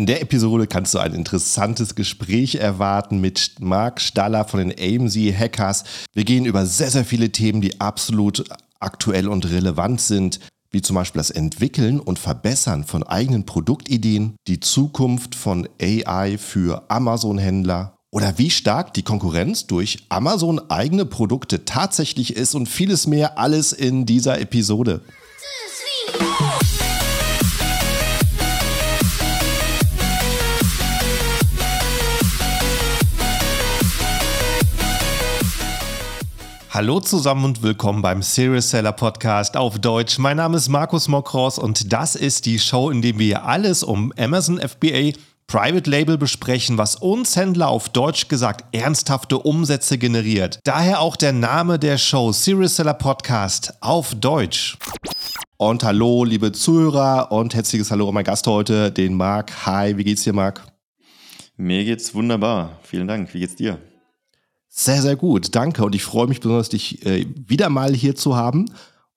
In der Episode kannst du ein interessantes Gespräch erwarten mit Marc Staller von den AMZ Hackers. Wir gehen über sehr, sehr viele Themen, die absolut aktuell und relevant sind, wie zum Beispiel das Entwickeln und Verbessern von eigenen Produktideen, die Zukunft von AI für Amazon-Händler oder wie stark die Konkurrenz durch Amazon eigene Produkte tatsächlich ist und vieles mehr, alles in dieser Episode. Hallo zusammen und willkommen beim Serious Seller Podcast auf Deutsch. Mein Name ist Markus Mokros und das ist die Show, in der wir alles um Amazon FBA Private Label besprechen, was uns Händler auf Deutsch gesagt ernsthafte Umsätze generiert. Daher auch der Name der Show Serious Seller Podcast auf Deutsch. Und hallo, liebe Zuhörer und herzliches Hallo an meinen Gast heute, den Marc. Hi, wie geht's dir, Marc? Mir geht's wunderbar. Vielen Dank. Wie geht's dir? Sehr, sehr gut. Danke. Und ich freue mich besonders, dich äh, wieder mal hier zu haben.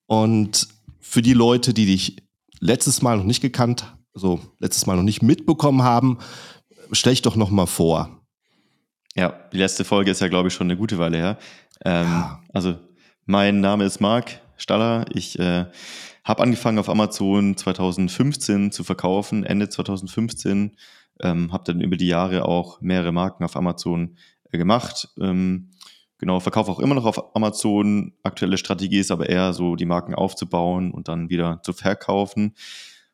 Und für die Leute, die dich letztes Mal noch nicht gekannt, also letztes Mal noch nicht mitbekommen haben, stell dich doch noch mal vor. Ja, die letzte Folge ist ja, glaube ich, schon eine gute Weile her. Ähm, ja. Also, mein Name ist Marc Staller. Ich äh, habe angefangen auf Amazon 2015 zu verkaufen, Ende 2015. Ähm, habe dann über die Jahre auch mehrere Marken auf Amazon gemacht. Ähm, genau, verkaufe auch immer noch auf Amazon. Aktuelle Strategie ist aber eher so, die Marken aufzubauen und dann wieder zu verkaufen.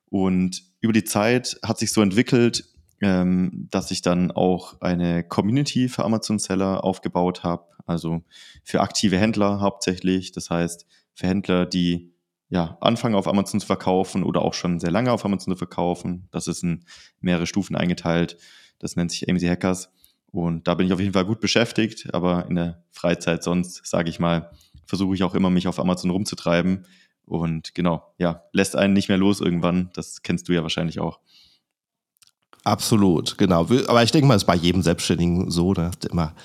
Und über die Zeit hat sich so entwickelt, ähm, dass ich dann auch eine Community für Amazon-Seller aufgebaut habe. Also für aktive Händler hauptsächlich. Das heißt, für Händler, die ja, anfangen auf Amazon zu verkaufen oder auch schon sehr lange auf Amazon zu verkaufen. Das ist in mehrere Stufen eingeteilt. Das nennt sich AMC Hackers. Und da bin ich auf jeden Fall gut beschäftigt, aber in der Freizeit sonst, sage ich mal, versuche ich auch immer, mich auf Amazon rumzutreiben. Und genau, ja, lässt einen nicht mehr los irgendwann. Das kennst du ja wahrscheinlich auch. Absolut, genau. Aber ich denke mal, es ist bei jedem Selbstständigen so, ne? immer.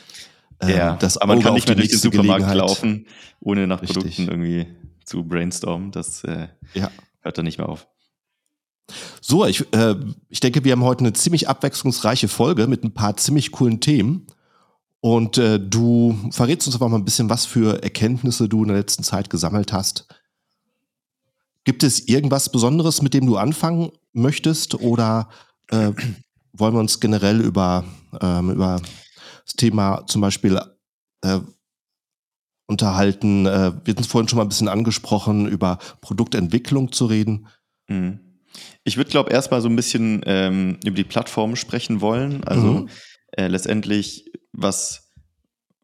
Ähm, ja, das aber man kann nicht mehr durch den Supermarkt laufen, ohne nach Richtig. Produkten irgendwie zu brainstormen. Das äh, ja. hört dann nicht mehr auf. So, ich, äh, ich denke, wir haben heute eine ziemlich abwechslungsreiche Folge mit ein paar ziemlich coolen Themen. Und äh, du verrätst uns einfach mal ein bisschen, was für Erkenntnisse du in der letzten Zeit gesammelt hast. Gibt es irgendwas Besonderes, mit dem du anfangen möchtest? Oder äh, wollen wir uns generell über, ähm, über das Thema zum Beispiel äh, unterhalten? Äh, wir hatten es vorhin schon mal ein bisschen angesprochen, über Produktentwicklung zu reden. Mhm. Ich würde, glaube erstmal so ein bisschen ähm, über die Plattform sprechen wollen. Also mhm. äh, letztendlich, was,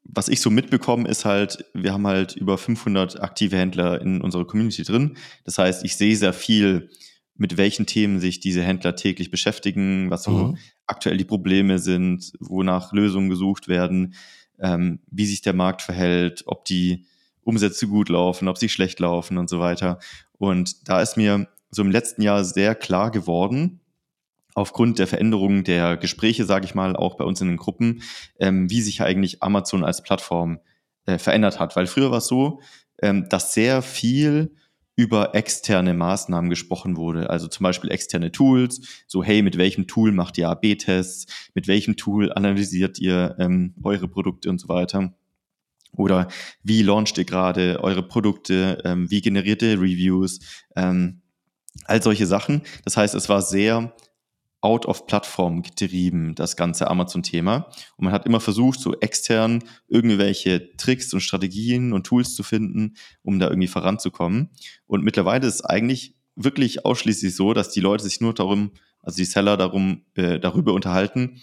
was ich so mitbekomme, ist halt, wir haben halt über 500 aktive Händler in unserer Community drin. Das heißt, ich sehe sehr viel, mit welchen Themen sich diese Händler täglich beschäftigen, was so mhm. aktuell die Probleme sind, wonach Lösungen gesucht werden, ähm, wie sich der Markt verhält, ob die Umsätze gut laufen, ob sie schlecht laufen und so weiter. Und da ist mir so im letzten Jahr sehr klar geworden, aufgrund der Veränderungen der Gespräche, sage ich mal, auch bei uns in den Gruppen, ähm, wie sich eigentlich Amazon als Plattform äh, verändert hat. Weil früher war es so, ähm, dass sehr viel über externe Maßnahmen gesprochen wurde. Also zum Beispiel externe Tools, so hey, mit welchem Tool macht ihr AB-Tests, mit welchem Tool analysiert ihr ähm, eure Produkte und so weiter. Oder wie launcht ihr gerade eure Produkte, ähm, wie generiert ihr Reviews, ähm, all solche Sachen. Das heißt, es war sehr out of Plattform getrieben, das ganze Amazon-Thema. Und man hat immer versucht, so extern irgendwelche Tricks und Strategien und Tools zu finden, um da irgendwie voranzukommen. Und mittlerweile ist es eigentlich wirklich ausschließlich so, dass die Leute sich nur darum, also die Seller darum, äh, darüber unterhalten,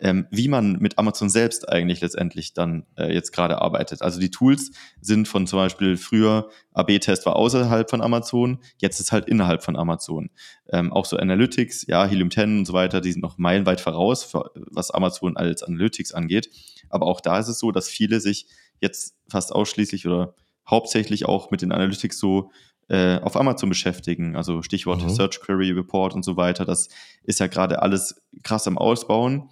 ähm, wie man mit Amazon selbst eigentlich letztendlich dann äh, jetzt gerade arbeitet. Also die Tools sind von zum Beispiel früher AB-Test war außerhalb von Amazon, jetzt ist halt innerhalb von Amazon. Ähm, auch so Analytics, ja, Helium 10 und so weiter, die sind noch meilenweit voraus, für, was Amazon als Analytics angeht. Aber auch da ist es so, dass viele sich jetzt fast ausschließlich oder hauptsächlich auch mit den Analytics so äh, auf Amazon beschäftigen. Also Stichwort mhm. Search Query Report und so weiter. Das ist ja gerade alles krass am Ausbauen.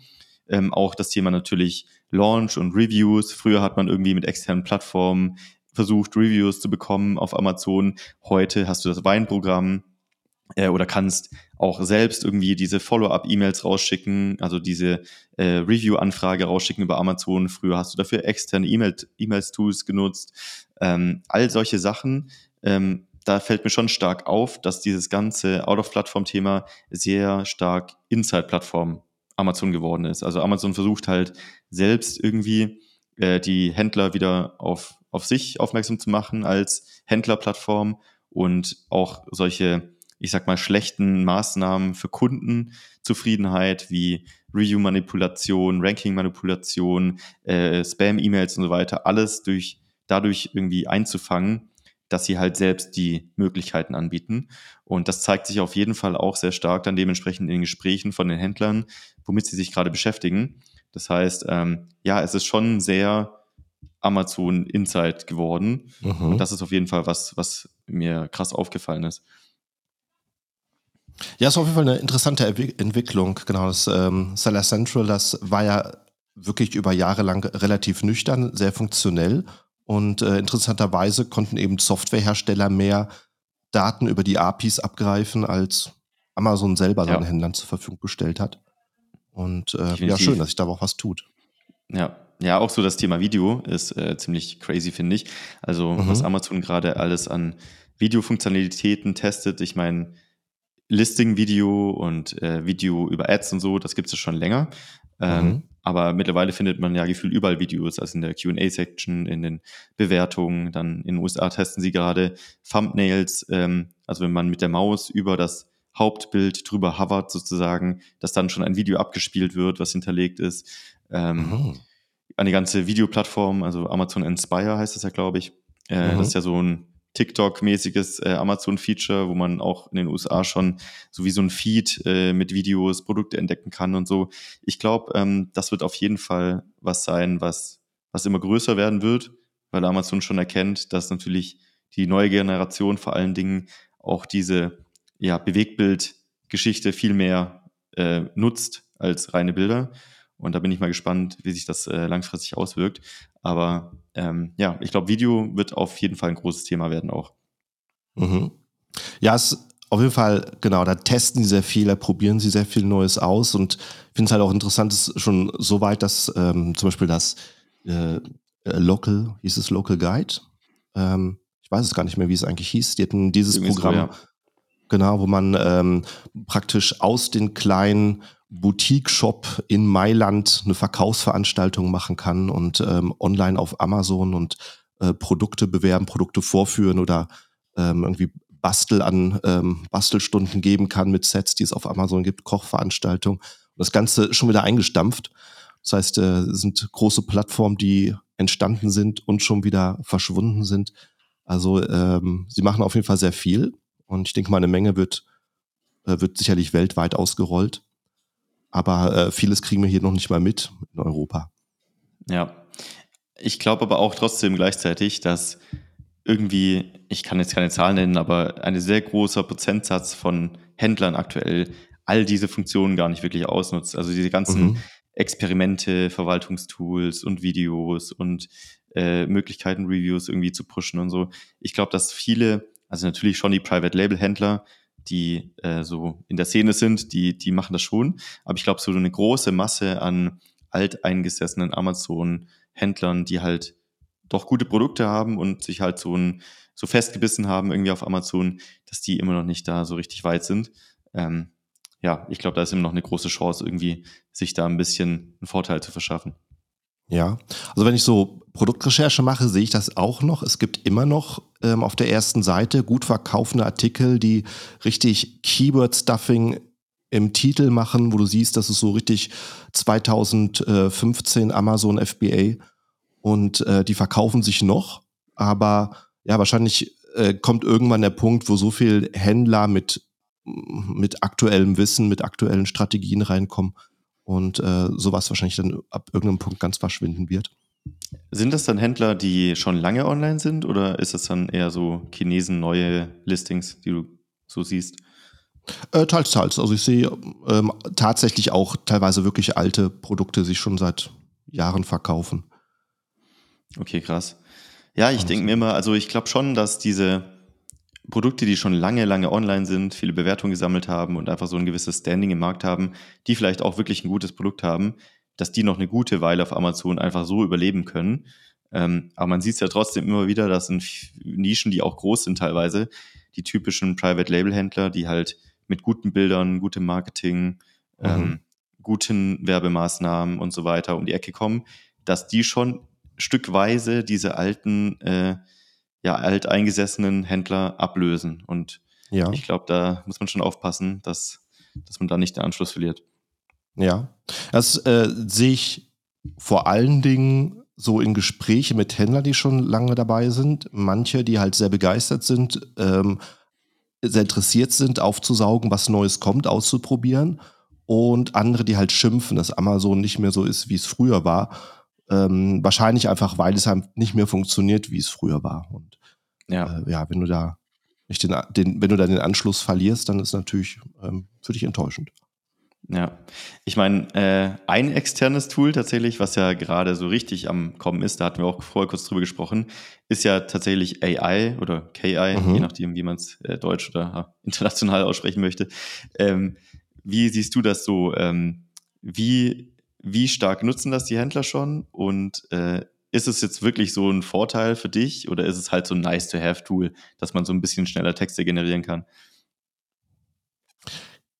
Ähm, auch das Thema natürlich Launch und Reviews. Früher hat man irgendwie mit externen Plattformen versucht, Reviews zu bekommen auf Amazon. Heute hast du das Weinprogramm. äh, oder kannst auch selbst irgendwie diese Follow-up-E-Mails rausschicken, also diese äh, Review-Anfrage rausschicken über Amazon. Früher hast du dafür externe E-Mail-Tools genutzt. Ähm, all solche Sachen. Ähm, da fällt mir schon stark auf, dass dieses ganze Out-of-Plattform-Thema sehr stark Inside-Plattform Amazon geworden ist. Also Amazon versucht halt selbst irgendwie äh, die Händler wieder auf, auf sich aufmerksam zu machen als Händlerplattform und auch solche ich sag mal, schlechten Maßnahmen für Kundenzufriedenheit wie Review-Manipulation, Ranking-Manipulation, äh, Spam-E-Mails und so weiter, alles durch, dadurch irgendwie einzufangen, dass sie halt selbst die Möglichkeiten anbieten. Und das zeigt sich auf jeden Fall auch sehr stark dann dementsprechend in den Gesprächen von den Händlern, womit sie sich gerade beschäftigen. Das heißt, ähm, ja, es ist schon sehr Amazon Insight geworden. Mhm. Und das ist auf jeden Fall was, was mir krass aufgefallen ist. Ja, ist auf jeden Fall eine interessante Entwicklung. Genau, das ähm, Seller Central, das war ja wirklich über Jahre lang relativ nüchtern, sehr funktionell. Und äh, interessanterweise konnten eben Softwarehersteller mehr Daten über die APIs abgreifen, als Amazon selber ja. seinen Händlern zur Verfügung gestellt hat. Und äh, ja, schön, dass sich da auch was tut. Ja, ja, auch so das Thema Video ist äh, ziemlich crazy, finde ich. Also, mhm. was Amazon gerade alles an Videofunktionalitäten testet. Ich meine, Listing-Video und äh, Video über Ads und so, das gibt es schon länger. Ähm, mhm. Aber mittlerweile findet man ja gefühlt überall Videos, also in der QA-Section, in den Bewertungen. Dann in den USA testen sie gerade Thumbnails, ähm, also wenn man mit der Maus über das Hauptbild drüber hovert sozusagen, dass dann schon ein Video abgespielt wird, was hinterlegt ist. Ähm, mhm. Eine ganze Videoplattform, also Amazon Inspire heißt das ja, glaube ich. Äh, mhm. Das ist ja so ein TikTok-mäßiges äh, Amazon-Feature, wo man auch in den USA schon so wie so ein Feed äh, mit Videos, Produkte entdecken kann und so. Ich glaube, ähm, das wird auf jeden Fall was sein, was, was immer größer werden wird, weil Amazon schon erkennt, dass natürlich die neue Generation vor allen Dingen auch diese ja, Bewegtbild-Geschichte viel mehr äh, nutzt als reine Bilder. Und da bin ich mal gespannt, wie sich das äh, langfristig auswirkt. Aber ähm, ja, ich glaube, Video wird auf jeden Fall ein großes Thema werden auch. Mhm. Ja, es auf jeden Fall, genau, da testen sie sehr viel, da probieren sie sehr viel Neues aus und ich finde es halt auch interessant, ist schon so weit, dass ähm, zum Beispiel das äh, äh, Local, hieß es Local Guide? Ähm, ich weiß es gar nicht mehr, wie es eigentlich hieß. Die hatten dieses Irgendwie Programm, so, ja. genau, wo man ähm, praktisch aus den kleinen Boutique-Shop in Mailand eine Verkaufsveranstaltung machen kann und ähm, online auf Amazon und äh, Produkte bewerben, Produkte vorführen oder ähm, irgendwie Bastel an ähm, Bastelstunden geben kann mit Sets, die es auf Amazon gibt, Kochveranstaltungen. Das Ganze schon wieder eingestampft. Das heißt, äh, sind große Plattformen, die entstanden sind und schon wieder verschwunden sind. Also ähm, sie machen auf jeden Fall sehr viel und ich denke mal, eine Menge wird, äh, wird sicherlich weltweit ausgerollt. Aber äh, vieles kriegen wir hier noch nicht mal mit in Europa. Ja. Ich glaube aber auch trotzdem gleichzeitig, dass irgendwie, ich kann jetzt keine Zahlen nennen, aber ein sehr großer Prozentsatz von Händlern aktuell all diese Funktionen gar nicht wirklich ausnutzt. Also diese ganzen mhm. Experimente, Verwaltungstools und Videos und äh, Möglichkeiten, Reviews irgendwie zu pushen und so. Ich glaube, dass viele, also natürlich schon die Private Label Händler, die äh, so in der Szene sind, die, die machen das schon. Aber ich glaube, so eine große Masse an alteingesessenen Amazon-Händlern, die halt doch gute Produkte haben und sich halt so, ein, so festgebissen haben irgendwie auf Amazon, dass die immer noch nicht da so richtig weit sind. Ähm, ja, ich glaube, da ist immer noch eine große Chance, irgendwie sich da ein bisschen einen Vorteil zu verschaffen. Ja, also wenn ich so Produktrecherche mache, sehe ich das auch noch. Es gibt immer noch ähm, auf der ersten Seite gut verkaufende Artikel, die richtig Keyword-Stuffing im Titel machen, wo du siehst, das ist so richtig 2015 Amazon FBA und äh, die verkaufen sich noch, aber ja, wahrscheinlich äh, kommt irgendwann der Punkt, wo so viel Händler mit, mit aktuellem Wissen, mit aktuellen Strategien reinkommen, und äh, sowas wahrscheinlich dann ab irgendeinem Punkt ganz verschwinden wird. Sind das dann Händler, die schon lange online sind oder ist das dann eher so Chinesen neue Listings, die du so siehst? Äh, teils, teils. Also ich sehe ähm, tatsächlich auch teilweise wirklich alte Produkte sich schon seit Jahren verkaufen. Okay, krass. Ja, ich denke mir immer, also ich glaube schon, dass diese Produkte, die schon lange, lange online sind, viele Bewertungen gesammelt haben und einfach so ein gewisses Standing im Markt haben, die vielleicht auch wirklich ein gutes Produkt haben, dass die noch eine gute Weile auf Amazon einfach so überleben können. Ähm, aber man sieht es ja trotzdem immer wieder, dass in Nischen, die auch groß sind teilweise, die typischen Private-Label-Händler, die halt mit guten Bildern, gutem Marketing, mhm. ähm, guten Werbemaßnahmen und so weiter um die Ecke kommen, dass die schon stückweise diese alten, äh, ja, alteingesessenen Händler ablösen. Und ja. ich glaube, da muss man schon aufpassen, dass, dass man da nicht den Anschluss verliert. Ja, das äh, sehe ich vor allen Dingen so in Gespräche mit Händlern, die schon lange dabei sind. Manche, die halt sehr begeistert sind, ähm, sehr interessiert sind, aufzusaugen, was Neues kommt, auszuprobieren. Und andere, die halt schimpfen, dass Amazon nicht mehr so ist, wie es früher war. Ähm, wahrscheinlich einfach, weil es halt nicht mehr funktioniert, wie es früher war. Und ja, äh, ja wenn du da nicht den, den, wenn du da den Anschluss verlierst, dann ist natürlich ähm, für dich enttäuschend. Ja, ich meine, äh, ein externes Tool tatsächlich, was ja gerade so richtig am Kommen ist, da hatten wir auch vorher kurz drüber gesprochen, ist ja tatsächlich AI oder KI, mhm. je nachdem, wie man es äh, deutsch oder äh, international aussprechen möchte. Ähm, wie siehst du das so? Ähm, wie, wie stark nutzen das die Händler schon? Und äh, ist es jetzt wirklich so ein Vorteil für dich oder ist es halt so ein nice-to-have-Tool, dass man so ein bisschen schneller Texte generieren kann?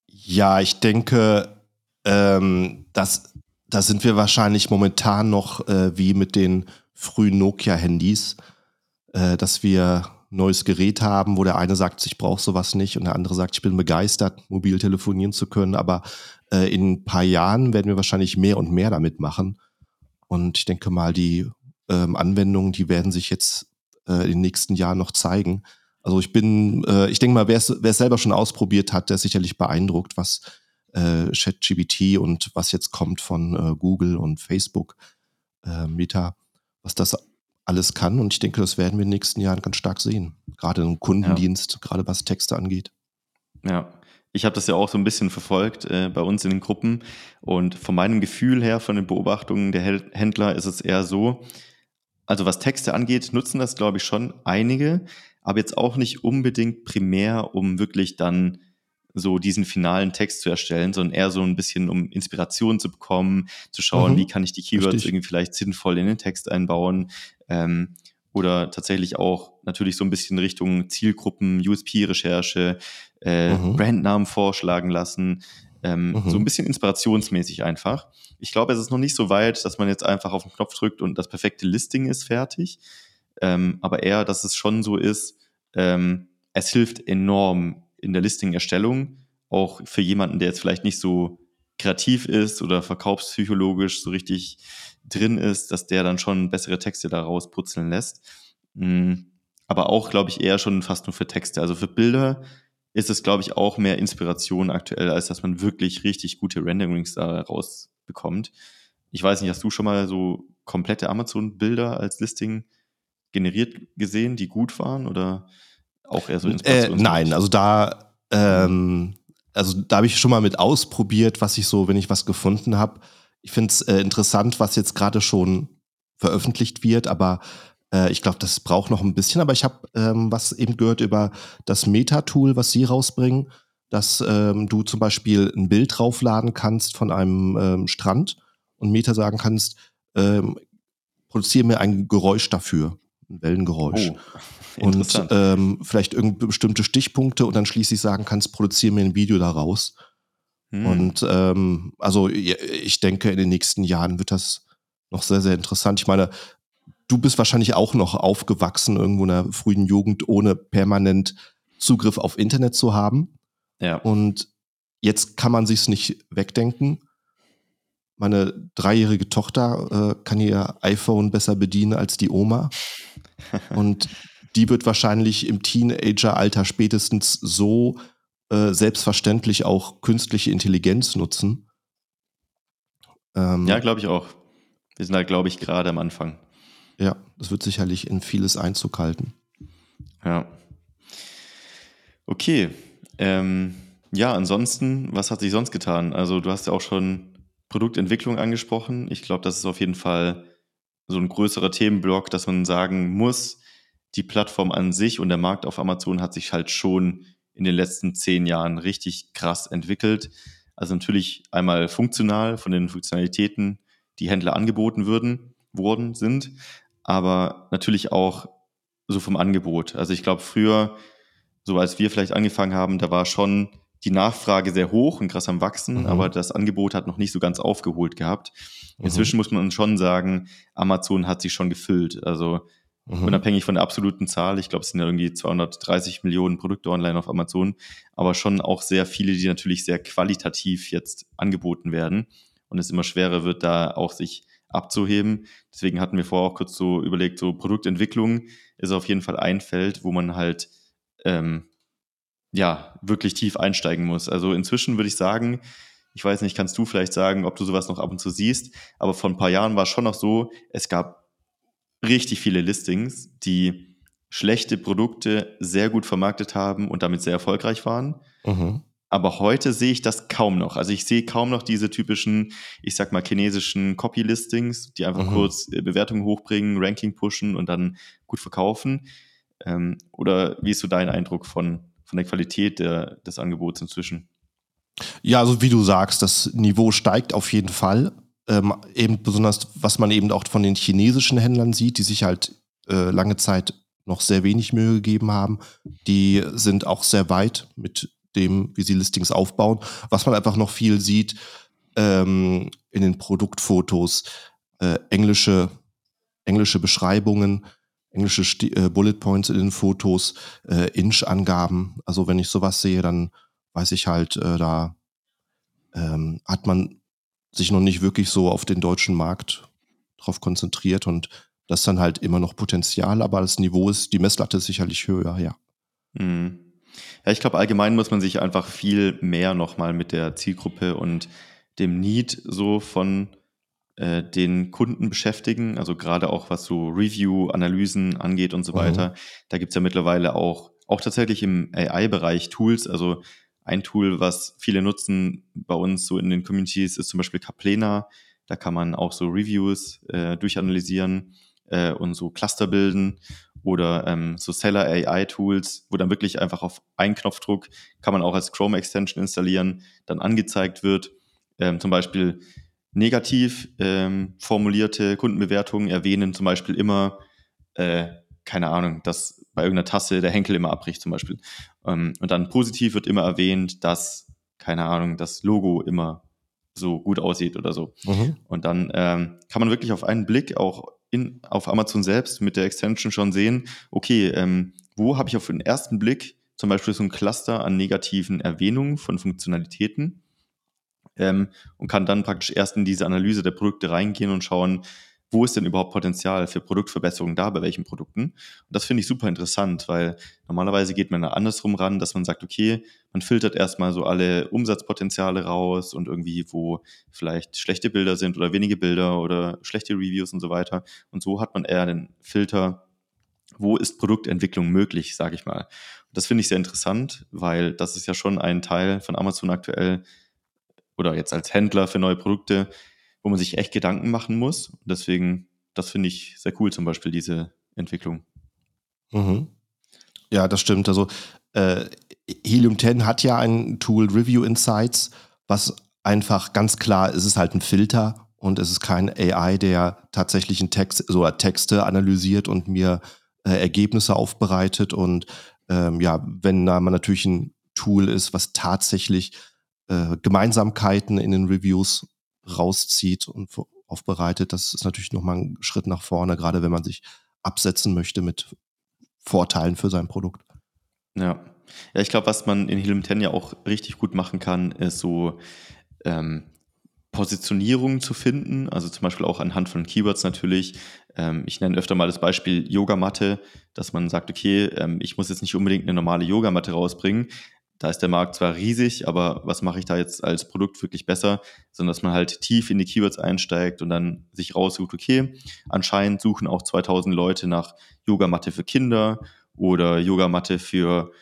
Ja, ich denke, ähm, das, da sind wir wahrscheinlich momentan noch äh, wie mit den frühen Nokia-Handys, äh, dass wir neues Gerät haben, wo der eine sagt, ich brauche sowas nicht und der andere sagt, ich bin begeistert, mobil telefonieren zu können. Aber äh, in ein paar Jahren werden wir wahrscheinlich mehr und mehr damit machen. Und ich denke mal, die ähm, Anwendungen, die werden sich jetzt äh, in den nächsten Jahren noch zeigen. Also ich bin, äh, ich denke mal, wer es selber schon ausprobiert hat, der ist sicherlich beeindruckt, was äh, ChatGPT und was jetzt kommt von äh, Google und Facebook, äh, Meta, was das alles kann. Und ich denke, das werden wir in den nächsten Jahren ganz stark sehen. Gerade im Kundendienst, ja. gerade was Texte angeht. Ja, ich habe das ja auch so ein bisschen verfolgt äh, bei uns in den Gruppen. Und von meinem Gefühl her, von den Beobachtungen der Händler, ist es eher so, also was Texte angeht, nutzen das, glaube ich, schon einige aber jetzt auch nicht unbedingt primär, um wirklich dann so diesen finalen Text zu erstellen, sondern eher so ein bisschen, um Inspiration zu bekommen, zu schauen, mhm. wie kann ich die Keywords Richtig. irgendwie vielleicht sinnvoll in den Text einbauen. Ähm, oder tatsächlich auch natürlich so ein bisschen Richtung Zielgruppen, USP-Recherche, äh, mhm. Brandnamen vorschlagen lassen. Ähm, mhm. So ein bisschen inspirationsmäßig einfach. Ich glaube, es ist noch nicht so weit, dass man jetzt einfach auf den Knopf drückt und das perfekte Listing ist fertig. Ähm, aber eher, dass es schon so ist, ähm, es hilft enorm in der Listing-Erstellung, auch für jemanden, der jetzt vielleicht nicht so kreativ ist oder verkaufspsychologisch so richtig drin ist, dass der dann schon bessere Texte daraus putzeln lässt. Mhm. Aber auch, glaube ich, eher schon fast nur für Texte. Also für Bilder ist es, glaube ich, auch mehr Inspiration aktuell, als dass man wirklich richtig gute Renderings da rausbekommt. Ich weiß nicht, hast du schon mal so komplette Amazon-Bilder als Listing generiert gesehen, die gut waren oder auch eher so äh, Nein, also da, ähm, also da habe ich schon mal mit ausprobiert, was ich so, wenn ich was gefunden habe. Ich finde es äh, interessant, was jetzt gerade schon veröffentlicht wird, aber äh, ich glaube, das braucht noch ein bisschen. Aber ich habe ähm, was eben gehört über das Meta-Tool, was sie rausbringen, dass ähm, du zum Beispiel ein Bild draufladen kannst von einem ähm, Strand und Meta sagen kannst, ähm, produziere mir ein Geräusch dafür ein Wellengeräusch. Oh, und ähm, vielleicht irgendeine bestimmte Stichpunkte und dann schließlich sagen kannst, produziere mir ein Video daraus. Hm. Und ähm, also ich denke, in den nächsten Jahren wird das noch sehr, sehr interessant. Ich meine, du bist wahrscheinlich auch noch aufgewachsen irgendwo in der frühen Jugend, ohne permanent Zugriff auf Internet zu haben. Ja. Und jetzt kann man sich's nicht wegdenken meine dreijährige Tochter äh, kann ihr iPhone besser bedienen als die Oma. Und die wird wahrscheinlich im Teenageralter spätestens so äh, selbstverständlich auch künstliche Intelligenz nutzen. Ähm, ja, glaube ich auch. Wir sind da, glaube ich, gerade am Anfang. Ja, das wird sicherlich in vieles Einzug halten. Ja. Okay. Ähm, ja, ansonsten, was hat sich sonst getan? Also, du hast ja auch schon Produktentwicklung angesprochen. Ich glaube, das ist auf jeden Fall so ein größerer Themenblock, dass man sagen muss, die Plattform an sich und der Markt auf Amazon hat sich halt schon in den letzten zehn Jahren richtig krass entwickelt. Also natürlich einmal funktional von den Funktionalitäten, die Händler angeboten würden, wurden, sind, aber natürlich auch so vom Angebot. Also ich glaube, früher, so als wir vielleicht angefangen haben, da war schon die Nachfrage sehr hoch und krass am Wachsen, mhm. aber das Angebot hat noch nicht so ganz aufgeholt gehabt. Inzwischen mhm. muss man schon sagen, Amazon hat sich schon gefüllt. Also mhm. unabhängig von der absoluten Zahl, ich glaube, es sind ja irgendwie 230 Millionen Produkte online auf Amazon, aber schon auch sehr viele, die natürlich sehr qualitativ jetzt angeboten werden und es immer schwerer wird, da auch sich abzuheben. Deswegen hatten wir vorher auch kurz so überlegt, so Produktentwicklung ist auf jeden Fall ein Feld, wo man halt ähm, ja wirklich tief einsteigen muss. Also inzwischen würde ich sagen, ich weiß nicht, kannst du vielleicht sagen, ob du sowas noch ab und zu siehst, aber vor ein paar Jahren war es schon noch so, es gab richtig viele Listings, die schlechte Produkte sehr gut vermarktet haben und damit sehr erfolgreich waren. Mhm. Aber heute sehe ich das kaum noch. Also ich sehe kaum noch diese typischen, ich sag mal, chinesischen Copy-Listings, die einfach mhm. kurz äh, Bewertungen hochbringen, Ranking pushen und dann gut verkaufen. Ähm, oder wie ist so dein Eindruck von, von der Qualität der, des Angebots inzwischen? Ja, also wie du sagst, das Niveau steigt auf jeden Fall. Ähm, eben besonders, was man eben auch von den chinesischen Händlern sieht, die sich halt äh, lange Zeit noch sehr wenig Mühe gegeben haben. Die sind auch sehr weit mit dem, wie sie Listings aufbauen. Was man einfach noch viel sieht ähm, in den Produktfotos, äh, englische, englische Beschreibungen, englische Sti äh, Bullet Points in den Fotos, äh, Inch-Angaben. Also wenn ich sowas sehe, dann weiß ich halt, äh, da ähm, hat man sich noch nicht wirklich so auf den deutschen Markt drauf konzentriert und das dann halt immer noch Potenzial, aber das Niveau ist, die Messlatte ist sicherlich höher, ja. Mhm. Ja, ich glaube, allgemein muss man sich einfach viel mehr nochmal mit der Zielgruppe und dem Need so von äh, den Kunden beschäftigen. Also gerade auch was so Review-Analysen angeht und so mhm. weiter. Da gibt es ja mittlerweile auch, auch tatsächlich im AI-Bereich Tools. Also ein Tool, was viele nutzen bei uns so in den Communities, ist zum Beispiel Caplena. Da kann man auch so Reviews äh, durchanalysieren äh, und so Cluster bilden oder ähm, so Seller AI Tools, wo dann wirklich einfach auf einen Knopfdruck kann man auch als Chrome Extension installieren, dann angezeigt wird. Ähm, zum Beispiel negativ ähm, formulierte Kundenbewertungen erwähnen zum Beispiel immer, äh, keine Ahnung, dass bei irgendeiner Tasse der Henkel immer abbricht zum Beispiel. Ähm, und dann positiv wird immer erwähnt, dass, keine Ahnung, das Logo immer so gut aussieht oder so. Mhm. Und dann ähm, kann man wirklich auf einen Blick auch in, auf Amazon selbst mit der Extension schon sehen, okay, ähm, wo habe ich auf den ersten Blick zum Beispiel so ein Cluster an negativen Erwähnungen von Funktionalitäten ähm, und kann dann praktisch erst in diese Analyse der Produkte reingehen und schauen, wo ist denn überhaupt Potenzial für Produktverbesserungen da, bei welchen Produkten. Und das finde ich super interessant, weil normalerweise geht man da andersrum ran, dass man sagt, okay, man filtert erstmal so alle Umsatzpotenziale raus und irgendwie, wo vielleicht schlechte Bilder sind oder wenige Bilder oder schlechte Reviews und so weiter. Und so hat man eher den Filter, wo ist Produktentwicklung möglich, sage ich mal. Und das finde ich sehr interessant, weil das ist ja schon ein Teil von Amazon aktuell oder jetzt als Händler für neue Produkte, wo man sich echt Gedanken machen muss. deswegen, das finde ich sehr cool, zum Beispiel diese Entwicklung. Mhm. Ja, das stimmt. Also äh, Helium 10 hat ja ein Tool Review Insights, was einfach ganz klar, es ist halt ein Filter und es ist kein AI, der tatsächlich einen Text, so Texte analysiert und mir äh, Ergebnisse aufbereitet. Und ähm, ja, wenn da man natürlich ein Tool ist, was tatsächlich äh, Gemeinsamkeiten in den Reviews rauszieht und aufbereitet. Das ist natürlich nochmal ein Schritt nach vorne, gerade wenn man sich absetzen möchte mit Vorteilen für sein Produkt. Ja. Ja, ich glaube, was man in Helium 10 ja auch richtig gut machen kann, ist so ähm, Positionierungen zu finden, also zum Beispiel auch anhand von Keywords natürlich. Ähm, ich nenne öfter mal das Beispiel Yogamatte, dass man sagt, okay, ähm, ich muss jetzt nicht unbedingt eine normale Yogamatte rausbringen, da ist der Markt zwar riesig, aber was mache ich da jetzt als Produkt wirklich besser, sondern dass man halt tief in die Keywords einsteigt und dann sich raussucht, okay, anscheinend suchen auch 2000 Leute nach Yogamatte für Kinder oder Yogamatte für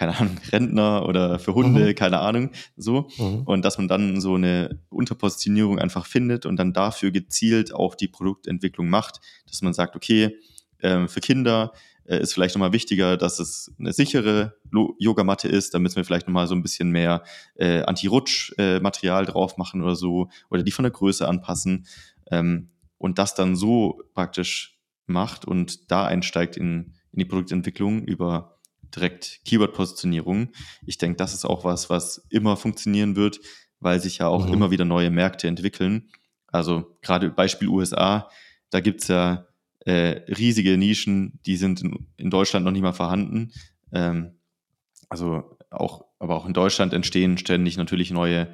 keine Ahnung, Rentner oder für Hunde, mhm. keine Ahnung, so. Mhm. Und dass man dann so eine Unterpositionierung einfach findet und dann dafür gezielt auch die Produktentwicklung macht, dass man sagt, okay, äh, für Kinder äh, ist vielleicht nochmal wichtiger, dass es eine sichere Yogamatte ist. Da müssen wir vielleicht nochmal so ein bisschen mehr äh, Anti-Rutsch-Material äh, drauf machen oder so oder die von der Größe anpassen. Ähm, und das dann so praktisch macht und da einsteigt in, in die Produktentwicklung über direkt Keyword-Positionierung. Ich denke, das ist auch was, was immer funktionieren wird, weil sich ja auch mhm. immer wieder neue Märkte entwickeln. Also gerade Beispiel USA, da gibt's ja äh, riesige Nischen, die sind in, in, Deutschland noch nicht mal vorhanden. Ähm, also auch, aber auch in Deutschland entstehen ständig natürlich neue,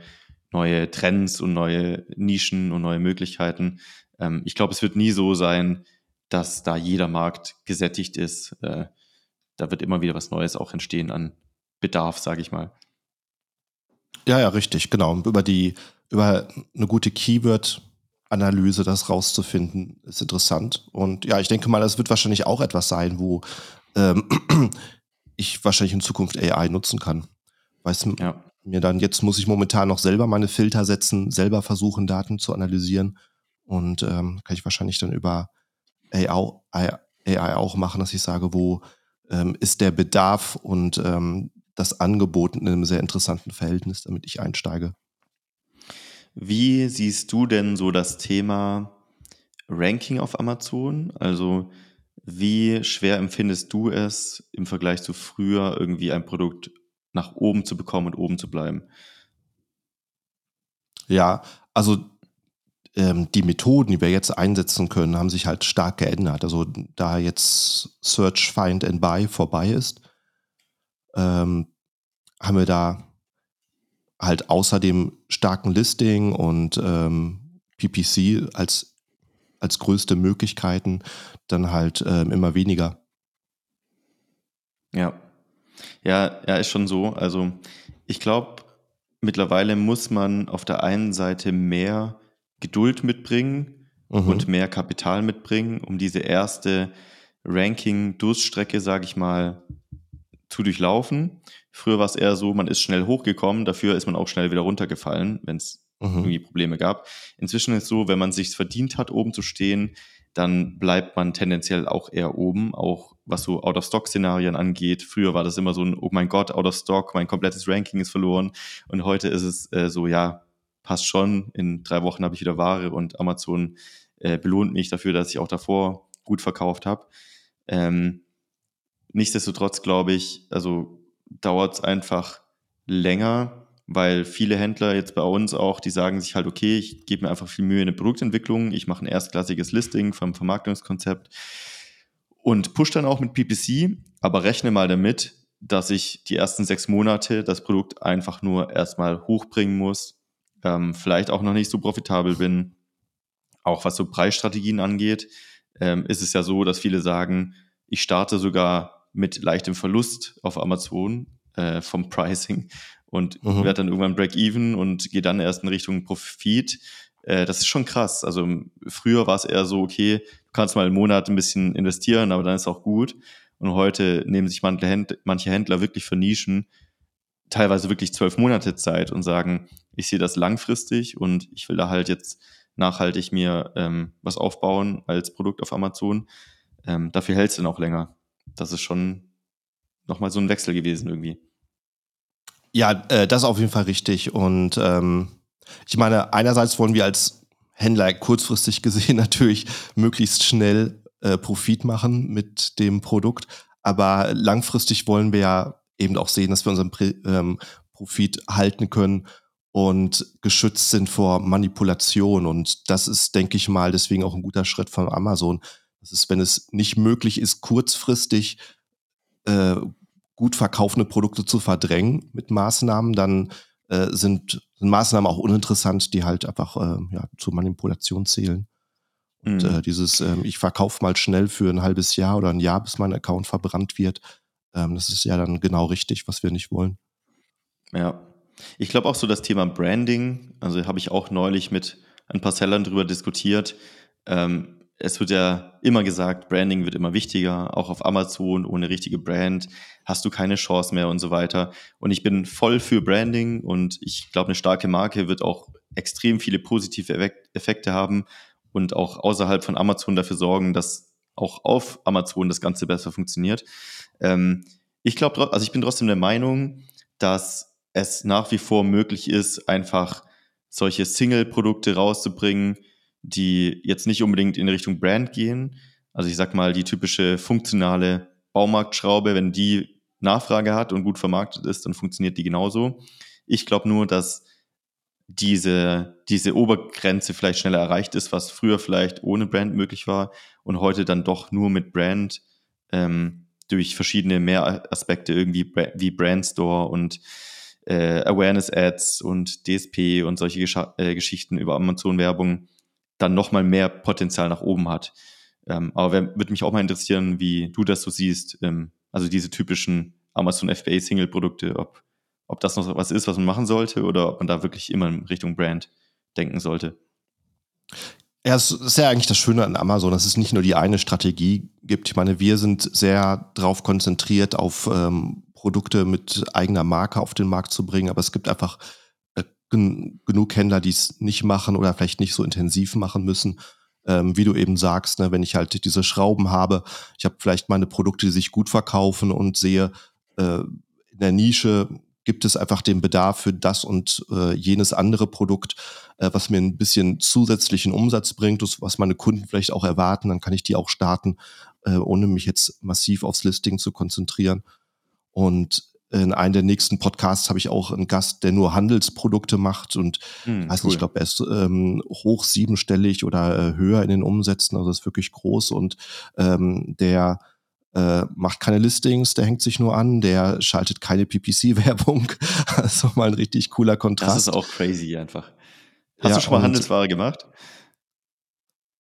neue Trends und neue Nischen und neue Möglichkeiten. Ähm, ich glaube, es wird nie so sein, dass da jeder Markt gesättigt ist. Äh, da wird immer wieder was Neues auch entstehen an Bedarf, sage ich mal. Ja, ja, richtig, genau. Über die, über eine gute Keyword-Analyse das rauszufinden, ist interessant. Und ja, ich denke mal, das wird wahrscheinlich auch etwas sein, wo ähm, ich wahrscheinlich in Zukunft AI nutzen kann. Weißt du, ja. mir dann, jetzt muss ich momentan noch selber meine Filter setzen, selber versuchen, Daten zu analysieren. Und ähm, kann ich wahrscheinlich dann über AI, AI auch machen, dass ich sage, wo ähm, ist der Bedarf und ähm, das Angebot in einem sehr interessanten Verhältnis, damit ich einsteige. Wie siehst du denn so das Thema Ranking auf Amazon? Also wie schwer empfindest du es im Vergleich zu früher irgendwie ein Produkt nach oben zu bekommen und oben zu bleiben? Ja, also ähm, die Methoden, die wir jetzt einsetzen können, haben sich halt stark geändert. Also da jetzt Search, Find and Buy vorbei ist, ähm, haben wir da halt außer dem starken Listing und ähm, PPC als, als größte Möglichkeiten dann halt ähm, immer weniger. Ja. Ja, ja, ist schon so. Also ich glaube, mittlerweile muss man auf der einen Seite mehr Geduld mitbringen mhm. und mehr Kapital mitbringen, um diese erste Ranking-Durststrecke, sage ich mal, zu durchlaufen. Früher war es eher so, man ist schnell hochgekommen, dafür ist man auch schnell wieder runtergefallen, wenn es mhm. irgendwie Probleme gab. Inzwischen ist es so, wenn man sich verdient hat, oben zu stehen, dann bleibt man tendenziell auch eher oben, auch was so Out-of-Stock-Szenarien angeht. Früher war das immer so ein, oh mein Gott, Out-of-Stock, mein komplettes Ranking ist verloren. Und heute ist es äh, so, ja, passt schon. In drei Wochen habe ich wieder Ware und Amazon äh, belohnt mich dafür, dass ich auch davor gut verkauft habe. Ähm, nichtsdestotrotz glaube ich, also dauert es einfach länger, weil viele Händler jetzt bei uns auch, die sagen sich halt, okay, ich gebe mir einfach viel Mühe in der Produktentwicklung, ich mache ein erstklassiges Listing vom Vermarktungskonzept und push dann auch mit PPC, aber rechne mal damit, dass ich die ersten sechs Monate das Produkt einfach nur erstmal hochbringen muss, ähm, vielleicht auch noch nicht so profitabel bin. Auch was so Preisstrategien angeht, ähm, ist es ja so, dass viele sagen, ich starte sogar mit leichtem Verlust auf Amazon äh, vom Pricing und mhm. werde dann irgendwann Break-Even und gehe dann erst in Richtung Profit. Äh, das ist schon krass. Also früher war es eher so, okay, du kannst mal einen Monat ein bisschen investieren, aber dann ist auch gut. Und heute nehmen sich manche Händler, wirklich für Nischen teilweise wirklich zwölf Monate Zeit und sagen, ich sehe das langfristig und ich will da halt jetzt nachhaltig mir ähm, was aufbauen als Produkt auf Amazon. Ähm, dafür hält es dann auch länger. Das ist schon nochmal so ein Wechsel gewesen irgendwie. Ja, äh, das ist auf jeden Fall richtig. Und ähm, ich meine, einerseits wollen wir als Händler kurzfristig gesehen natürlich möglichst schnell äh, Profit machen mit dem Produkt. Aber langfristig wollen wir ja eben auch sehen, dass wir unseren ähm, Profit halten können und geschützt sind vor Manipulation. Und das ist, denke ich mal, deswegen auch ein guter Schritt von Amazon. Das ist, wenn es nicht möglich ist, kurzfristig äh, gut verkaufende Produkte zu verdrängen mit Maßnahmen, dann äh, sind, sind, Maßnahmen auch uninteressant, die halt einfach äh, ja, zur Manipulation zählen. Und mhm. äh, dieses, äh, ich verkaufe mal schnell für ein halbes Jahr oder ein Jahr, bis mein Account verbrannt wird, ähm, das ist ja dann genau richtig, was wir nicht wollen. Ja. Ich glaube auch so das Thema Branding, also habe ich auch neulich mit ein paar Sellern drüber diskutiert. Ähm, es wird ja immer gesagt, Branding wird immer wichtiger, auch auf Amazon ohne richtige Brand hast du keine Chance mehr und so weiter. Und ich bin voll für Branding und ich glaube, eine starke Marke wird auch extrem viele positive Effekte haben und auch außerhalb von Amazon dafür sorgen, dass auch auf Amazon das Ganze besser funktioniert. Ähm, ich glaube, also ich bin trotzdem der Meinung, dass es nach wie vor möglich ist, einfach solche Single-Produkte rauszubringen, die jetzt nicht unbedingt in Richtung Brand gehen. Also ich sag mal, die typische funktionale Baumarktschraube, wenn die Nachfrage hat und gut vermarktet ist, dann funktioniert die genauso. Ich glaube nur, dass diese, diese Obergrenze vielleicht schneller erreicht ist, was früher vielleicht ohne Brand möglich war und heute dann doch nur mit Brand ähm, durch verschiedene Mehraspekte irgendwie wie Brandstore und äh, Awareness-Ads und DSP und solche Gesch äh, Geschichten über Amazon-Werbung dann nochmal mehr Potenzial nach oben hat. Ähm, aber würde mich auch mal interessieren, wie du das so siehst, ähm, also diese typischen Amazon FBA Single-Produkte, ob, ob das noch was ist, was man machen sollte oder ob man da wirklich immer in Richtung Brand denken sollte. Ja, es ist ja eigentlich das Schöne an Amazon, dass es nicht nur die eine Strategie gibt. Ich meine, wir sind sehr darauf konzentriert, auf ähm, Produkte mit eigener Marke auf den Markt zu bringen, aber es gibt einfach gen genug Händler, die es nicht machen oder vielleicht nicht so intensiv machen müssen. Ähm, wie du eben sagst, ne, wenn ich halt diese Schrauben habe, ich habe vielleicht meine Produkte, die sich gut verkaufen und sehe, äh, in der Nische gibt es einfach den Bedarf für das und äh, jenes andere Produkt, äh, was mir ein bisschen zusätzlichen Umsatz bringt, was meine Kunden vielleicht auch erwarten, dann kann ich die auch starten, äh, ohne mich jetzt massiv aufs Listing zu konzentrieren. Und in einem der nächsten Podcasts habe ich auch einen Gast, der nur Handelsprodukte macht und hm, weiß cool. nicht, ich glaube, er ist ähm, hoch siebenstellig oder äh, höher in den Umsätzen, also ist wirklich groß und ähm, der äh, macht keine Listings, der hängt sich nur an, der schaltet keine PPC-Werbung. also mal ein richtig cooler Kontrast. Das ist auch crazy einfach. Hast ja, du schon mal Handelsware gemacht?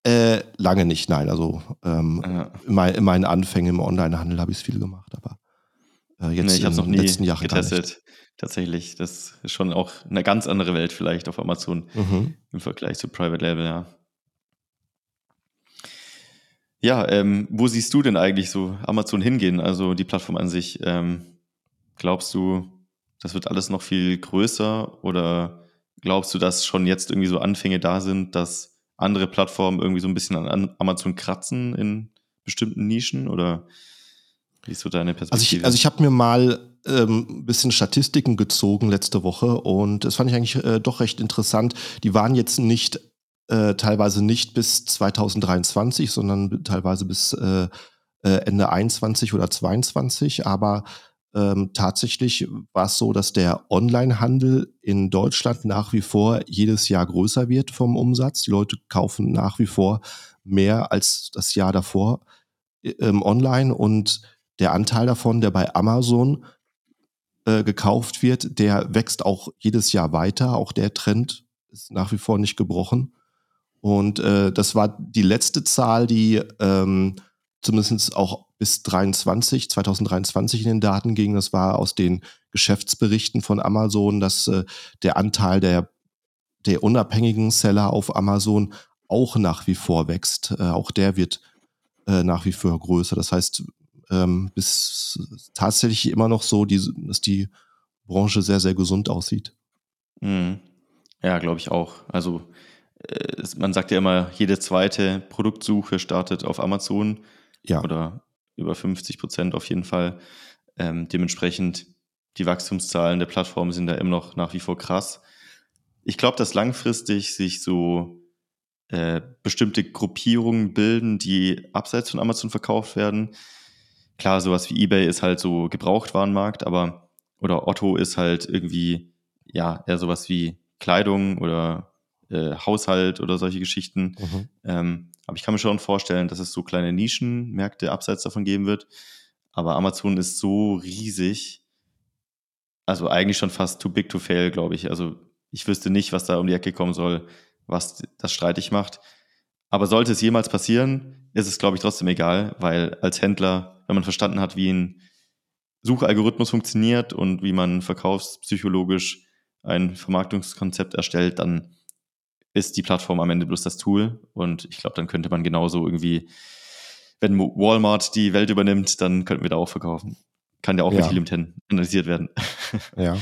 Äh, lange nicht, nein. Also ähm, ja. in, mein, in, meinen Anfängen im Onlinehandel habe ich es viel gemacht, aber äh, jetzt nee, ich habe es noch nie getestet. Tatsächlich, das ist schon auch eine ganz andere Welt vielleicht auf Amazon mhm. im Vergleich zu Private Label, ja. Ja, ähm, wo siehst du denn eigentlich so Amazon hingehen, also die Plattform an sich? Ähm, glaubst du, das wird alles noch viel größer oder glaubst du, dass schon jetzt irgendwie so Anfänge da sind, dass andere Plattformen irgendwie so ein bisschen an Amazon kratzen in bestimmten Nischen oder wie ist so deine Perspektive? Also ich, also ich habe mir mal ähm, ein bisschen Statistiken gezogen letzte Woche und das fand ich eigentlich äh, doch recht interessant. Die waren jetzt nicht äh, teilweise nicht bis 2023, sondern teilweise bis äh, äh Ende 21 oder 22, aber ähm, tatsächlich war es so, dass der Onlinehandel in Deutschland nach wie vor jedes Jahr größer wird vom Umsatz. Die Leute kaufen nach wie vor mehr als das Jahr davor äh, ähm, online und der Anteil davon, der bei Amazon äh, gekauft wird, der wächst auch jedes Jahr weiter. Auch der Trend ist nach wie vor nicht gebrochen. Und äh, das war die letzte Zahl, die ähm, zumindest auch bis 23, 2023 in den Daten ging. Das war aus den Geschäftsberichten von Amazon, dass äh, der Anteil der, der unabhängigen Seller auf Amazon auch nach wie vor wächst. Äh, auch der wird äh, nach wie vor größer. Das heißt, ähm, bis tatsächlich immer noch so, die, dass die Branche sehr, sehr gesund aussieht. Mhm. Ja, glaube ich auch. Also äh, man sagt ja immer, jede zweite Produktsuche startet auf Amazon. Ja. Oder über 50 Prozent auf jeden Fall. Ähm, dementsprechend die Wachstumszahlen der Plattform sind da immer noch nach wie vor krass. Ich glaube, dass langfristig sich so äh, bestimmte Gruppierungen bilden, die abseits von Amazon verkauft werden. Klar, sowas wie eBay ist halt so Gebrauchtwarenmarkt, aber oder Otto ist halt irgendwie ja eher sowas wie Kleidung oder äh, Haushalt oder solche Geschichten. Mhm. Ähm, aber ich kann mir schon vorstellen, dass es so kleine Nischenmärkte abseits davon geben wird. Aber Amazon ist so riesig, also eigentlich schon fast too big to fail, glaube ich. Also ich wüsste nicht, was da um die Ecke kommen soll, was das streitig macht. Aber sollte es jemals passieren, ist es, glaube ich, trotzdem egal, weil als Händler, wenn man verstanden hat, wie ein Suchalgorithmus funktioniert und wie man verkaufspsychologisch ein Vermarktungskonzept erstellt, dann ist die Plattform am Ende bloß das Tool. Und ich glaube, dann könnte man genauso irgendwie, wenn Walmart die Welt übernimmt, dann könnten wir da auch verkaufen. Kann ja auch Ja. mit Helium 10 analysiert werden. Ja.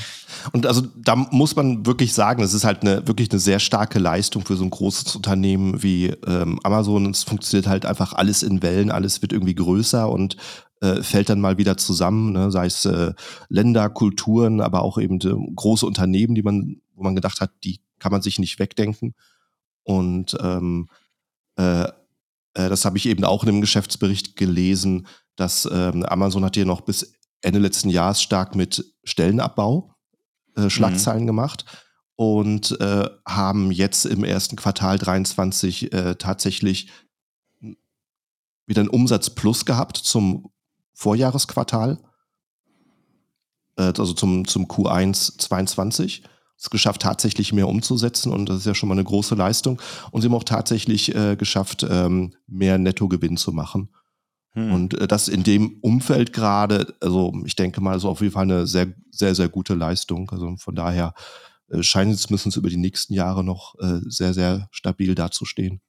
Und also da muss man wirklich sagen, es ist halt eine wirklich eine sehr starke Leistung für so ein großes Unternehmen wie ähm, Amazon. Es funktioniert halt einfach alles in Wellen, alles wird irgendwie größer und äh, fällt dann mal wieder zusammen, ne? sei es äh, Länder, Kulturen, aber auch eben äh, große Unternehmen, die man, wo man gedacht hat, die kann man sich nicht wegdenken. Und ähm, äh, äh, das habe ich eben auch in dem Geschäftsbericht gelesen, dass ähm, Amazon hat hier noch bis Ende letzten Jahres stark mit Stellenabbau äh, Schlagzeilen gemacht und äh, haben jetzt im ersten Quartal 23 äh, tatsächlich wieder einen Umsatzplus gehabt zum Vorjahresquartal, äh, also zum, zum Q1 22. Es geschafft, tatsächlich mehr umzusetzen und das ist ja schon mal eine große Leistung. Und sie haben auch tatsächlich äh, geschafft, ähm, mehr Nettogewinn zu machen. Hm. Und äh, das in dem Umfeld gerade, also ich denke mal, so auf jeden Fall eine sehr, sehr, sehr gute Leistung. Also von daher äh, scheint es zumindest über die nächsten Jahre noch äh, sehr, sehr stabil dazustehen.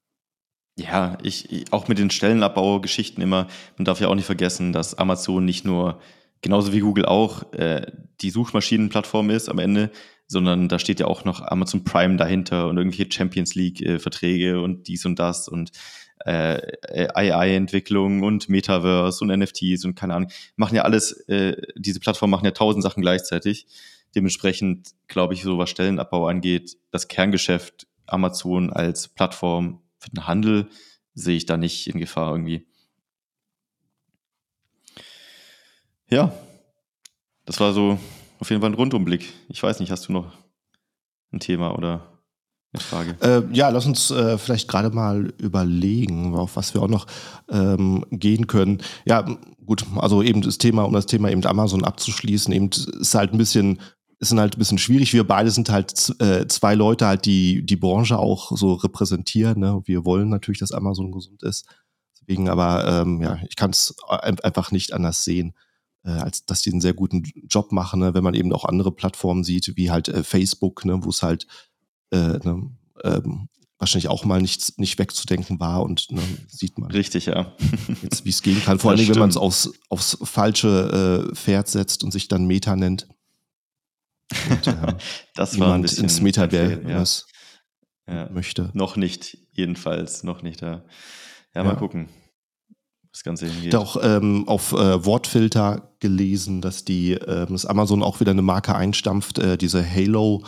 Ja, ich, ich- auch mit den Stellenabbaugeschichten immer, man darf ja auch nicht vergessen, dass Amazon nicht nur, genauso wie Google auch, äh, die Suchmaschinenplattform ist am Ende, sondern da steht ja auch noch Amazon Prime dahinter und irgendwelche Champions League-Verträge und dies und das und äh, AI-Entwicklung und Metaverse und NFTs und keine Ahnung. Machen ja alles, äh, diese Plattformen machen ja tausend Sachen gleichzeitig. Dementsprechend glaube ich, so was Stellenabbau angeht, das Kerngeschäft Amazon als Plattform für den Handel sehe ich da nicht in Gefahr irgendwie. Ja, das war so auf jeden Fall ein Rundumblick. Ich weiß nicht, hast du noch ein Thema oder Frage? Äh, ja, lass uns äh, vielleicht gerade mal überlegen, auf was wir auch noch ähm, gehen können. Ja, gut, also eben das Thema, um das Thema eben Amazon abzuschließen, eben ist halt ein bisschen, ist halt ein bisschen schwierig. Wir beide sind halt äh, zwei Leute, halt, die die Branche auch so repräsentieren. Ne? Wir wollen natürlich, dass Amazon gesund ist. Deswegen, aber ähm, ja, ich kann es einfach nicht anders sehen, äh, als dass die einen sehr guten Job machen, ne? wenn man eben auch andere Plattformen sieht, wie halt äh, Facebook, ne? wo es halt äh, ne, ähm, wahrscheinlich auch mal nicht, nicht wegzudenken war und ne, sieht man Richtig, ja. jetzt, wie es gehen kann. Vor allem, wenn man es aufs, aufs falsche äh, Pferd setzt und sich dann Meta nennt. Und, äh, Das war ein bisschen ins Metaverse Fail, ja. ja. möchte. Noch nicht, jedenfalls, noch nicht. Ja, ja mal Ja. gucken, das Ganze hingeht. Ich habe auch ähm, auf äh, Wortfilter gelesen, dass die ähm, dass Amazon auch wieder eine Marke einstampft, äh, diese Halo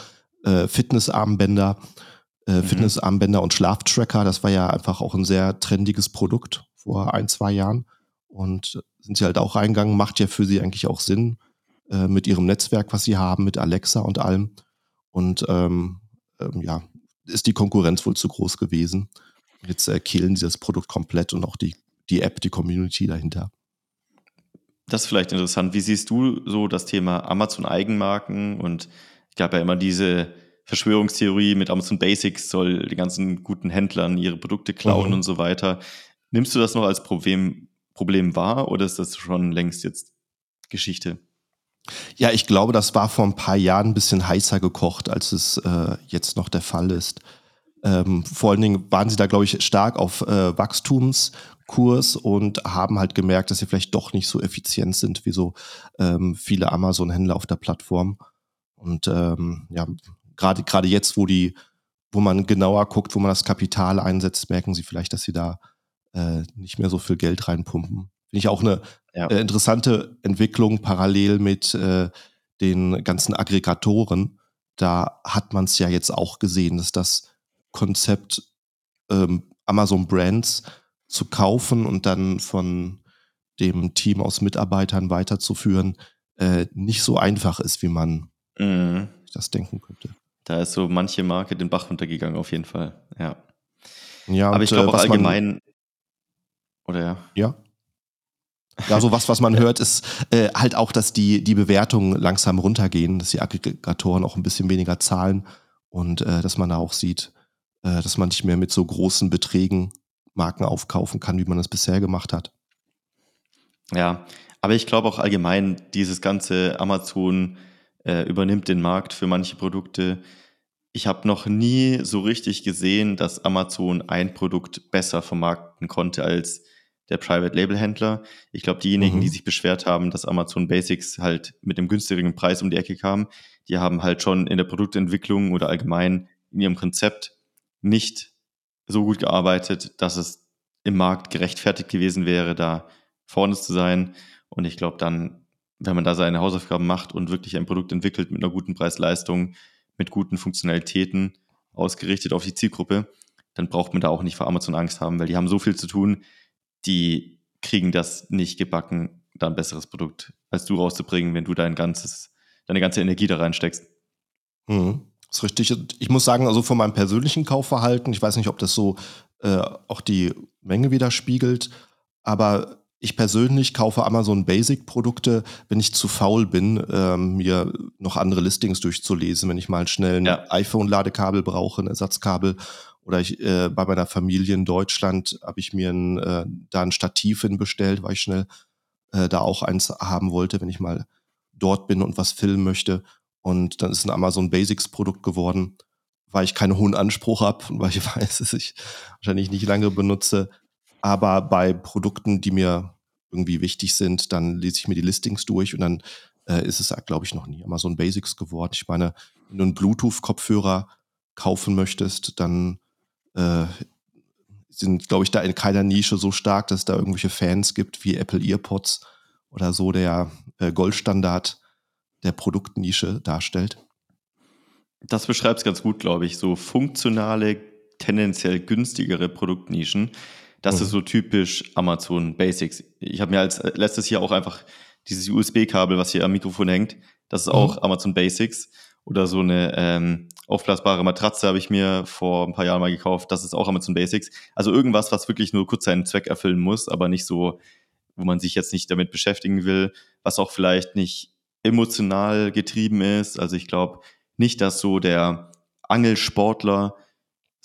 äh, Fitnessarmbänder, äh, Mhm. Fitnessarmbänder und Schlaftracker. Das war ja einfach auch ein sehr trendiges Produkt vor ein, zwei Jahren. Und sind sie halt auch reingegangen, macht ja für sie eigentlich auch Sinn äh, mit ihrem Netzwerk, was sie haben, mit Alexa und allem. Und ähm, ähm, ja, ist die Konkurrenz wohl zu groß gewesen. Jetzt äh, killen sie das Produkt komplett und auch die, die App, die Community dahinter. Das ist vielleicht interessant. Wie siehst du so das Thema Amazon-Eigenmarken? Und gab ja immer diese Verschwörungstheorie mit Amazon Basics soll den ganzen guten Händlern ihre Produkte klauen Mhm. und so weiter. Nimmst du das noch als Problem, Problem wahr oder ist das schon längst jetzt Geschichte? Ja, ich glaube, das war vor ein paar Jahren ein bisschen heißer gekocht, als es äh, jetzt noch der Fall ist. Ähm, vor allen Dingen waren sie da, glaube ich, stark auf äh, Wachstumskurs und haben halt gemerkt, dass sie vielleicht doch nicht so effizient sind wie so ähm, viele Amazon-Händler auf der Plattform. Und ähm, ja, gerade gerade jetzt, wo die, wo man genauer guckt, wo man das Kapital einsetzt, merken sie vielleicht, dass sie da äh, nicht mehr so viel Geld reinpumpen. Finde ich auch eine Ja. äh, interessante Entwicklung parallel mit äh, den ganzen Aggregatoren. Da hat man es ja jetzt auch gesehen, dass das Konzept ähm, Amazon Brands zu kaufen und dann von dem Team aus Mitarbeitern weiterzuführen, äh, nicht so einfach ist, wie man Mhm. sich das denken könnte. Da ist so manche Marke den Bach runtergegangen, auf jeden Fall. Ja. Ja, Aber und, ich glaube äh, auch was man- allgemein, oder ja. Ja. Ja, so was, was man hört, ist äh, halt auch, dass die, die Bewertungen langsam runtergehen, dass die Aggregatoren auch ein bisschen weniger zahlen und äh, dass man da auch sieht, äh, dass man nicht mehr mit so großen Beträgen Marken aufkaufen kann, wie man das bisher gemacht hat. Ja, aber ich glaube auch allgemein, dieses ganze Amazon äh, übernimmt den Markt für manche Produkte. Ich habe noch nie so richtig gesehen, dass Amazon ein Produkt besser vermarkten konnte als der Private Label Händler. Ich glaube, diejenigen, Mhm. die sich beschwert haben, dass Amazon Basics halt mit einem günstigeren Preis um die Ecke kam, die haben halt schon in der Produktentwicklung oder allgemein in ihrem Konzept nicht so gut gearbeitet, dass es im Markt gerechtfertigt gewesen wäre, da vorne zu sein. Und ich glaube dann, wenn man da seine Hausaufgaben macht und wirklich ein Produkt entwickelt mit einer guten Preis-Leistung, mit guten Funktionalitäten, ausgerichtet auf die Zielgruppe, dann braucht man da auch nicht vor Amazon Angst haben, weil die haben so viel zu tun, die kriegen das nicht gebacken, da ein besseres Produkt als du rauszubringen, wenn du dein ganzes, deine ganze Energie da reinsteckst. Mhm. Das ist richtig. Ich muss sagen, also von meinem persönlichen Kaufverhalten, ich weiß nicht, ob das so äh, auch die Menge widerspiegelt, aber ich persönlich kaufe Amazon Basic-Produkte, wenn ich zu faul bin, ähm, mir noch andere Listings durchzulesen, wenn ich mal schnell ein Ja. iPhone-Ladekabel brauche, ein Ersatzkabel. Oder ich, äh, bei meiner Familie in Deutschland habe ich mir ein, äh, da ein Stativ hinbestellt, weil ich schnell äh, da auch eins haben wollte, wenn ich mal dort bin und was filmen möchte. Und dann ist ein Amazon Basics Produkt geworden, weil ich keinen hohen Anspruch habe und weil ich weiß, dass ich wahrscheinlich nicht lange benutze. Aber bei Produkten, die mir irgendwie wichtig sind, dann lese ich mir die Listings durch und dann äh, ist es, glaube ich, noch nie Amazon Basics geworden. Ich meine, wenn du einen Bluetooth-Kopfhörer kaufen möchtest, dann äh, sind, glaube ich, da in keiner Nische so stark, dass es da irgendwelche Fans gibt wie Apple EarPods oder so, der äh, Goldstandard der Produktnische darstellt. Das beschreibt es ganz gut, glaube ich. So funktionale, tendenziell günstigere Produktnischen. Das Mhm. ist so typisch Amazon Basics. Ich habe mir als äh, letztes hier auch einfach dieses USB-Kabel, was hier am Mikrofon hängt, das ist Mhm. auch Amazon Basics. Oder so eine ähm, aufblasbare Matratze habe ich mir vor ein paar Jahren mal gekauft. Das ist auch Amazon Basics. Also irgendwas, was wirklich nur kurz seinen Zweck erfüllen muss, aber nicht so, wo man sich jetzt nicht damit beschäftigen will, was auch vielleicht nicht emotional getrieben ist. Also ich glaube nicht, dass so der Angelsportler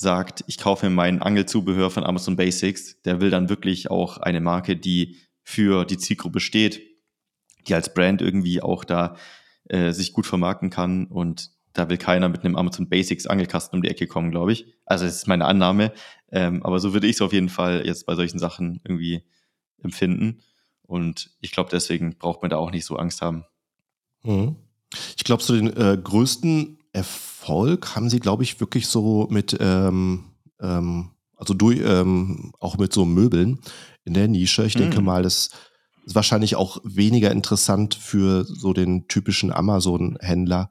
sagt, ich kaufe mir mein Angelzubehör von Amazon Basics. Der will dann wirklich auch eine Marke, die für die Zielgruppe steht, die als Brand irgendwie auch da äh, sich gut vermarkten kann und da will keiner mit einem Amazon Basics Angelkasten um die Ecke kommen, glaube ich. Also das ist meine Annahme. Ähm, aber so würde ich es auf jeden Fall jetzt bei solchen Sachen irgendwie empfinden. Und ich glaube, deswegen braucht man da auch nicht so Angst haben. Mhm. Ich glaube, so den äh, größten Erfolg haben sie, glaube ich, wirklich so mit, ähm, ähm, also durch, ähm, auch mit so Möbeln in der Nische. Ich denke Mhm. mal, das ist wahrscheinlich auch weniger interessant für so den typischen Amazon-Händler,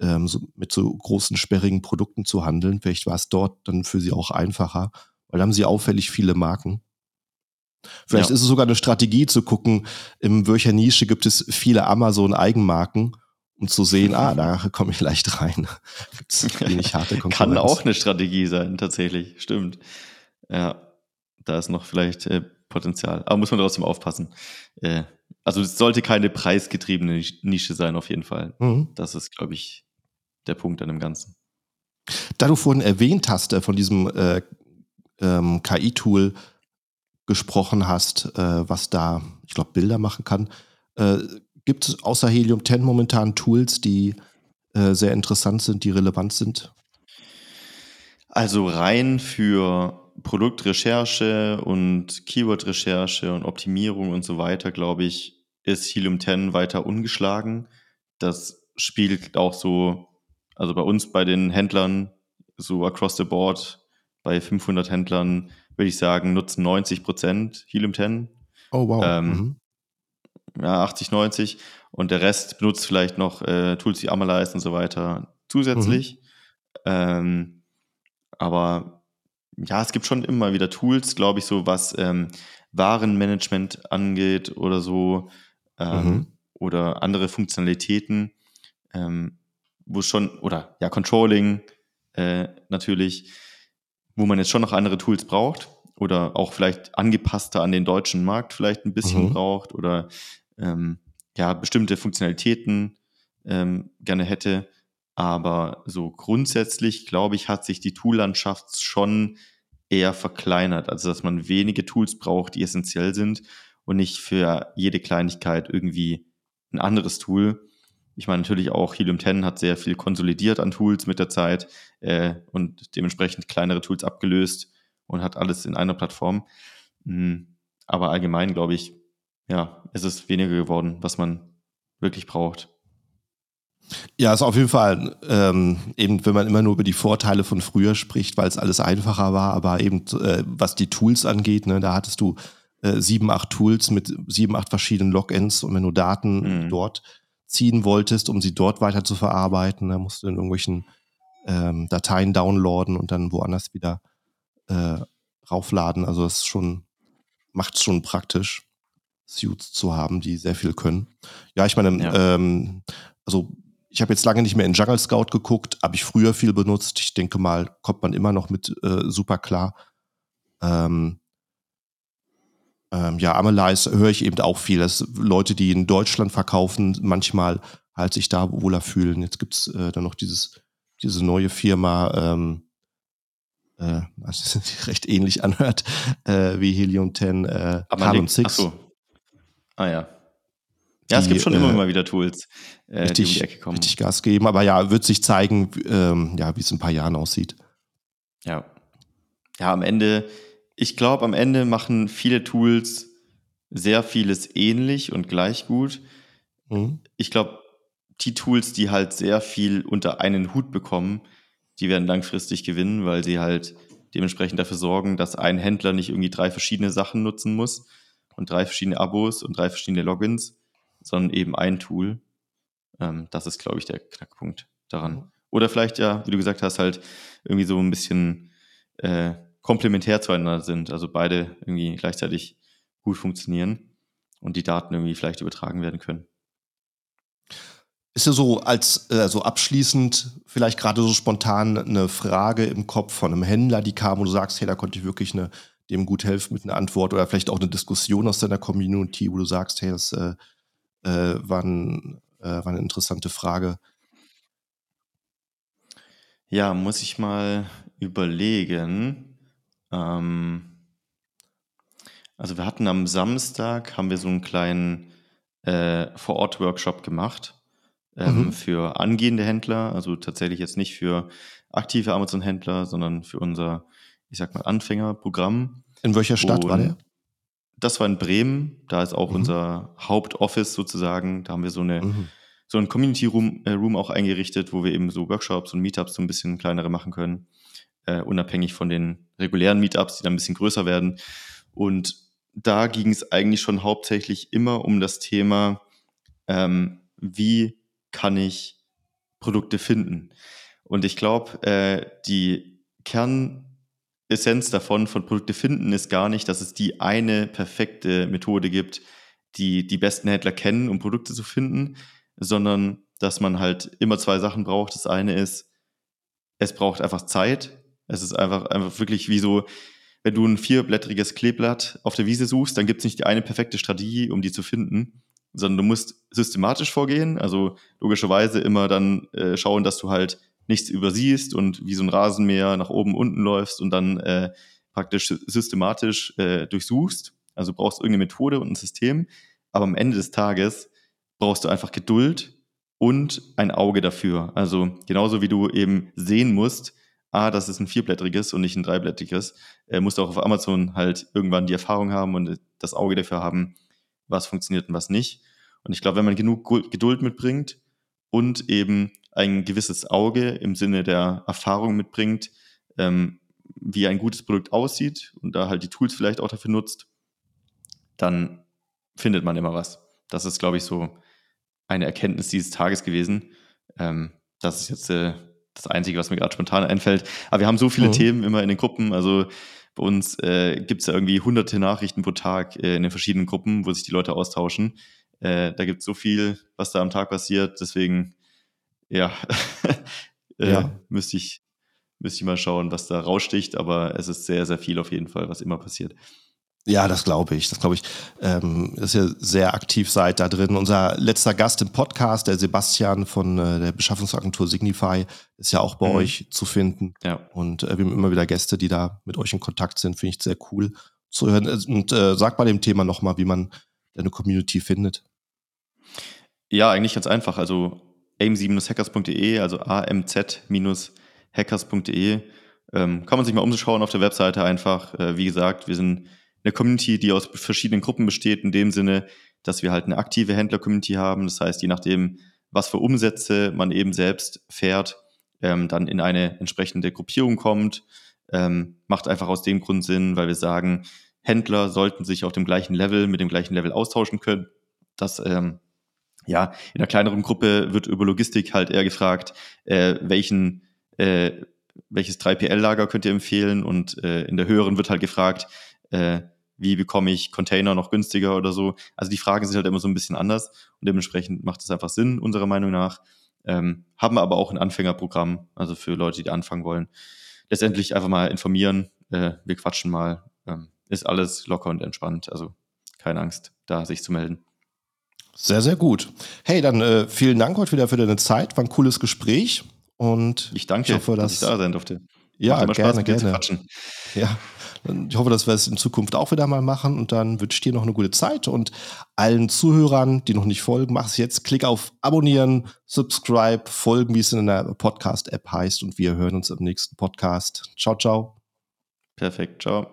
ähm, so, mit so großen, sperrigen Produkten zu handeln. Vielleicht war es dort dann für sie auch einfacher, weil da haben sie auffällig viele Marken. Vielleicht Ja. ist es sogar eine Strategie zu gucken, in welcher Nische gibt es viele Amazon-Eigenmarken, um zu sehen, ah, da komme ich leicht rein. Gibt es wenig harte Konkurrenz. Kann auch eine Strategie sein, tatsächlich. Stimmt. Ja, da ist noch vielleicht äh, Potenzial. Aber muss man trotzdem aufpassen. Äh, also es sollte keine preisgetriebene Nisch- Nische sein, auf jeden Fall. Mhm. Das ist, glaube ich, der Punkt an dem Ganzen. Da du vorhin erwähnt hast, äh, von diesem äh, ähm, KI-Tool gesprochen hast, äh, was da, ich glaube, Bilder machen kann, gibt es außer Helium 10 momentan Tools, die äh, sehr interessant sind, die relevant sind? Also rein für Produktrecherche und Keyword-Recherche und Optimierung und so weiter, glaube ich, ist Helium 10 weiter ungeschlagen. Das spiegelt auch so, also bei uns, bei den Händlern, so across the board, bei 500 Händlern, würde ich sagen, nutzen 90 Prozent Helium 10 Oh, wow. Ähm, mhm. Ja, 80, 90 und der Rest benutzt vielleicht noch äh, Tools wie Amalyze und so weiter zusätzlich. Ähm, aber ja, es gibt schon immer wieder Tools, glaube ich, so was ähm, Warenmanagement angeht oder so ähm, Mhm. oder andere Funktionalitäten, ähm, wo schon, oder ja, Controlling äh, natürlich, wo man jetzt schon noch andere Tools braucht oder auch vielleicht angepasster an den deutschen Markt vielleicht ein bisschen Mhm. braucht oder ähm, ja, bestimmte Funktionalitäten ähm, gerne hätte. Aber so grundsätzlich, glaube ich, hat sich die Toollandschaft schon eher verkleinert. Also, dass man wenige Tools braucht, die essentiell sind und nicht für jede Kleinigkeit irgendwie ein anderes Tool. Ich meine, natürlich auch Helium 10 hat sehr viel konsolidiert an Tools mit der Zeit äh, und dementsprechend kleinere Tools abgelöst und hat alles in einer Plattform. Mm, aber allgemein, glaube ich, ja, es ist weniger geworden, was man wirklich braucht. Ja, ist auf jeden Fall ähm, eben, wenn man immer nur über die Vorteile von früher spricht, weil es alles einfacher war, aber eben äh, was die Tools angeht, ne, da hattest du äh, sieben, acht Tools mit sieben, acht verschiedenen Logins und wenn du Daten mhm. dort ziehen wolltest, um sie dort weiter zu verarbeiten, dann musst du in irgendwelchen ähm, Dateien downloaden und dann woanders wieder äh, raufladen. Also das schon, macht es schon praktisch, Suits zu haben, die sehr viel können. Ja, ich meine, ja. Ähm, also ich habe jetzt lange nicht mehr in Jungle Scout geguckt, habe ich früher viel benutzt. Ich denke mal, kommt man immer noch mit äh, super klar. Ähm, ähm, ja, Amelize höre ich eben auch viel, dass Leute, die in Deutschland verkaufen, manchmal halt sich da wohler fühlen. Jetzt gibt es äh, dann noch dieses, diese neue Firma, ähm, äh, also recht ähnlich anhört äh, wie Helium 10, äh, Carbon 6. Ach so. Ah ja. Ja, es gibt schon immer äh, mal wieder Tools, äh, richtig, die um die Ecke kommen. Richtig Gas geben, aber ja, wird sich zeigen, ähm, ja, wie es in ein paar Jahren aussieht. Ja. Ja, am Ende, ich glaube, am Ende machen viele Tools sehr vieles ähnlich und gleich gut. Mhm. Ich glaube, die Tools, die halt sehr viel unter einen Hut bekommen, die werden langfristig gewinnen, weil sie halt dementsprechend dafür sorgen, dass ein Händler nicht irgendwie drei verschiedene Sachen nutzen muss und drei verschiedene Abos und drei verschiedene Logins, sondern eben ein Tool. Ähm, das ist, glaube ich, der Knackpunkt daran. Oder vielleicht ja, wie du gesagt hast, halt irgendwie so ein bisschen äh, komplementär zueinander sind, also beide irgendwie gleichzeitig gut funktionieren und die Daten irgendwie vielleicht übertragen werden können. Ist ja so als äh, so abschließend vielleicht gerade so spontan eine Frage im Kopf von einem Händler, die kam und du sagst, hey, da konnte ich wirklich eine, dem gut helfen mit einer Antwort oder vielleicht auch eine Diskussion aus deiner Community, wo du sagst, hey, das äh, äh, war, ein, äh, war eine interessante Frage. Ja, muss ich mal überlegen. Ähm, also wir hatten am Samstag, haben wir so einen kleinen äh, Vor-Ort-Workshop gemacht ähm, mhm. für angehende Händler, also tatsächlich jetzt nicht für aktive Amazon-Händler, sondern für unser, ich sag mal, Anfängerprogramm. In welcher Stadt Und war der? Das war in Bremen, da ist auch mhm. unser Hauptoffice sozusagen. Da haben wir so eine mhm. so ein Community Room, äh, Room auch eingerichtet, wo wir eben so Workshops und Meetups so ein bisschen kleinere machen können, äh, unabhängig von den regulären Meetups, die dann ein bisschen größer werden. Und da ging es eigentlich schon hauptsächlich immer um das Thema, ähm, wie kann ich Produkte finden. Und ich glaube, äh, die Kernessenz davon, von Produkte finden, ist gar nicht, dass es die eine perfekte Methode gibt, die die besten Händler kennen, um Produkte zu finden, sondern dass man halt immer zwei Sachen braucht. Das eine ist, es braucht einfach Zeit. Es ist einfach, einfach wirklich wie so, wenn du ein vierblättriges Kleeblatt auf der Wiese suchst, dann gibt es nicht die eine perfekte Strategie, um die zu finden, sondern du musst systematisch vorgehen, also logischerweise immer dann äh, schauen, dass du halt nichts übersiehst und wie so ein Rasenmäher nach oben unten läufst und dann äh, praktisch systematisch äh, durchsuchst. Also brauchst irgendeine Methode und ein System, aber am Ende des Tages brauchst du einfach Geduld und ein Auge dafür. Also genauso wie du eben sehen musst, ah, das ist ein vierblättriges und nicht ein dreiblättriges, äh, musst du auch auf Amazon halt irgendwann die Erfahrung haben und das Auge dafür haben, was funktioniert und was nicht. Und ich glaube, wenn man genug Geduld mitbringt und eben ein gewisses Auge im Sinne der Erfahrung mitbringt, ähm, wie ein gutes Produkt aussieht und da halt die Tools vielleicht auch dafür nutzt, dann findet man immer was. Das ist, glaube ich, so eine Erkenntnis dieses Tages gewesen. Ähm, das ist jetzt äh, das Einzige, was mir gerade spontan einfällt. Aber wir haben so viele mhm. Themen immer in den Gruppen. Also bei uns äh, gibt es ja irgendwie hunderte Nachrichten pro Tag äh, in den verschiedenen Gruppen, wo sich die Leute austauschen. Äh, da gibt es so viel, was da am Tag passiert. Deswegen, ja, äh, ja. müsste ich, müsste ich mal schauen, was da raussticht. Aber es ist sehr, sehr viel auf jeden Fall, was immer passiert. Ja, das glaube ich. Das glaube ich. Ähm, ist ja sehr aktiv seid da drin. Unser letzter Gast im Podcast, der Sebastian von äh, der Beschaffungsagentur Signify, ist ja auch bei mhm. euch zu finden. Ja. Und äh, wir haben immer wieder Gäste, die da mit euch in Kontakt sind. Finde ich sehr cool zu hören. Und äh, sag mal dem Thema nochmal, wie man deine Community findet. Ja, eigentlich ganz einfach. Also amc-hackers.de, also amz-hackers.de. Ähm, kann man sich mal umschauen auf der Webseite einfach. Äh, wie gesagt, wir sind eine Community, die aus verschiedenen Gruppen besteht, in dem Sinne, dass wir halt eine aktive Händler-Community haben. Das heißt, je nachdem, was für Umsätze man eben selbst fährt, ähm, dann in eine entsprechende Gruppierung kommt. Ähm, macht einfach aus dem Grund Sinn, weil wir sagen, Händler sollten sich auf dem gleichen Level, mit dem gleichen Level austauschen können. Das ähm, ja, in einer kleineren Gruppe wird über Logistik halt eher gefragt, äh, welchen, äh, welches 3PL-Lager könnt ihr empfehlen? Und äh, in der höheren wird halt gefragt, äh, wie bekomme ich Container noch günstiger oder so. Also die Fragen sind halt immer so ein bisschen anders und dementsprechend macht es einfach Sinn, unserer Meinung nach. Ähm, haben aber auch ein Anfängerprogramm, also für Leute, die anfangen wollen. Letztendlich einfach mal informieren, äh, wir quatschen mal. Ähm, ist alles locker und entspannt, also keine Angst, da sich zu melden. Sehr, sehr gut. Hey, dann äh, vielen Dank heute wieder für deine Zeit. War ein cooles Gespräch. Und ich danke, ich hoffe, dass, dass ich da sein durfte. Ja, Macht gerne, Spaß, gerne. Ja, ich hoffe, dass wir es in Zukunft auch wieder mal machen und dann wünsche ich dir noch eine gute Zeit und allen Zuhörern, die noch nicht folgen, mach es jetzt. Klick auf Abonnieren, Subscribe, Folgen, wie es in der Podcast-App heißt und wir hören uns im nächsten Podcast. Ciao, ciao. Perfekt, ciao.